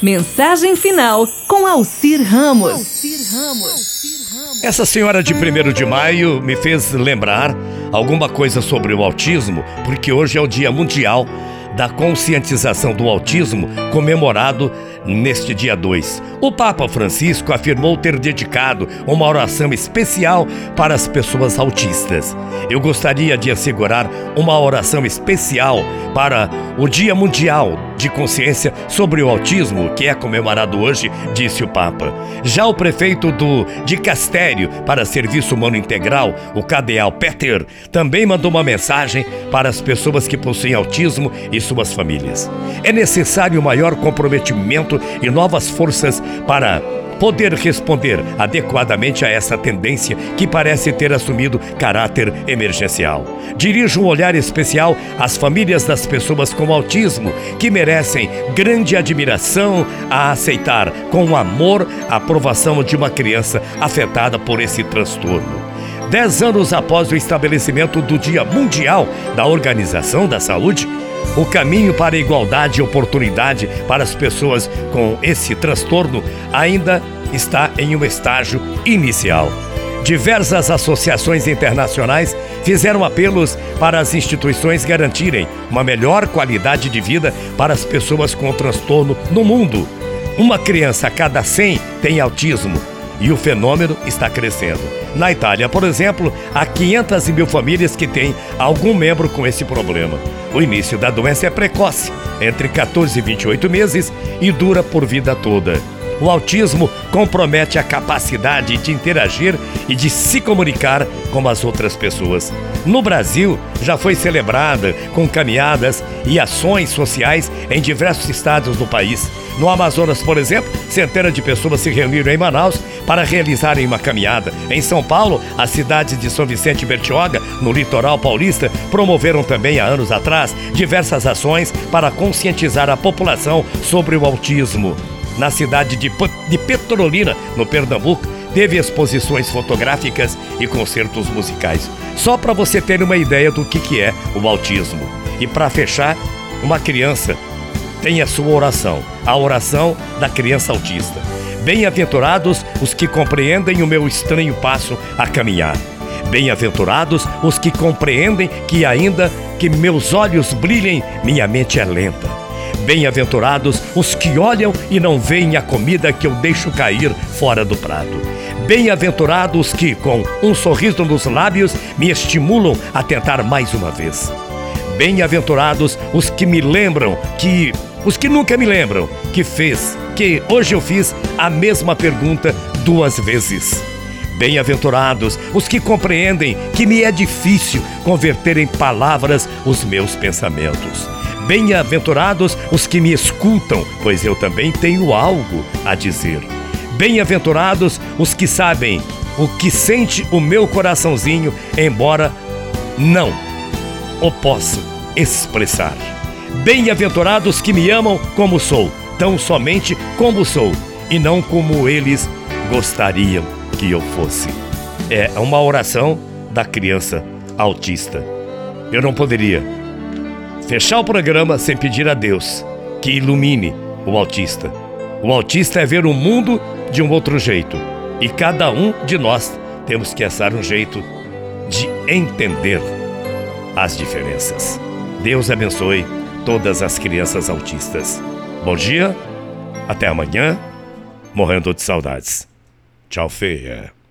Mensagem final com Alcir Ramos. Essa senhora de 1 de maio me fez lembrar alguma coisa sobre o autismo, porque hoje é o Dia Mundial da Conscientização do Autismo, comemorado neste dia 2. O Papa Francisco afirmou ter dedicado uma oração especial para as pessoas autistas. Eu gostaria de assegurar uma oração especial para o Dia Mundial de Consciência sobre o Autismo, que é comemorado hoje, disse o Papa. Já o prefeito do Dicastério para Serviço Humano Integral, o Cadeal Peter, também mandou uma mensagem para as pessoas que possuem autismo e suas famílias. É necessário maior comprometimento e novas forças para poder responder adequadamente a essa tendência que parece ter assumido caráter emergencial. Dirijo um olhar especial às famílias das pessoas com autismo, que merecem grande admiração a aceitar com amor a aprovação de uma criança afetada por esse transtorno. Dez anos após o estabelecimento do Dia Mundial da Organização da Saúde, o caminho para a igualdade e oportunidade para as pessoas com esse transtorno ainda está em um estágio inicial. Diversas associações internacionais fizeram apelos para as instituições garantirem uma melhor qualidade de vida para as pessoas com transtorno no mundo. Uma criança a cada 100 tem autismo e o fenômeno está crescendo. Na Itália, por exemplo, há 500 mil famílias que têm algum membro com esse problema. O início da doença é precoce, entre 14 e 28 meses, e dura por vida toda. O autismo compromete a capacidade de interagir e de se comunicar com as outras pessoas. No Brasil, já foi celebrada com caminhadas e ações sociais em diversos estados do país. No Amazonas, por exemplo, centenas de pessoas se reuniram em Manaus para realizarem uma caminhada. Em São Paulo, a cidade de São Vicente Bertioga, no litoral paulista, promoveram também há anos atrás diversas ações para conscientizar a população sobre o autismo na cidade de, de Petrolina, no Pernambuco, teve exposições fotográficas e concertos musicais. Só para você ter uma ideia do que, que é o autismo. E para fechar, uma criança tem a sua oração, a oração da criança autista. Bem-aventurados os que compreendem o meu estranho passo a caminhar. Bem-aventurados os que compreendem que ainda que meus olhos brilhem, minha mente é lenta. Bem-aventurados os que olham e não veem a comida que eu deixo cair fora do prato. Bem-aventurados que, com um sorriso nos lábios, me estimulam a tentar mais uma vez. Bem-aventurados os que me lembram que. Os que nunca me lembram que fez, que hoje eu fiz a mesma pergunta duas vezes. Bem-aventurados os que compreendem que me é difícil converter em palavras os meus pensamentos. Bem-aventurados os que me escutam, pois eu também tenho algo a dizer. Bem-aventurados os que sabem o que sente o meu coraçãozinho, embora não o possa expressar. Bem-aventurados que me amam como sou, tão somente como sou, e não como eles gostariam que eu fosse. É uma oração da criança autista. Eu não poderia fechar o programa sem pedir a Deus que ilumine o autista. O autista é ver o mundo de um outro jeito e cada um de nós temos que achar um jeito de entender as diferenças. Deus abençoe todas as crianças autistas. Bom dia, até amanhã, morrendo de saudades. Tchau, feia.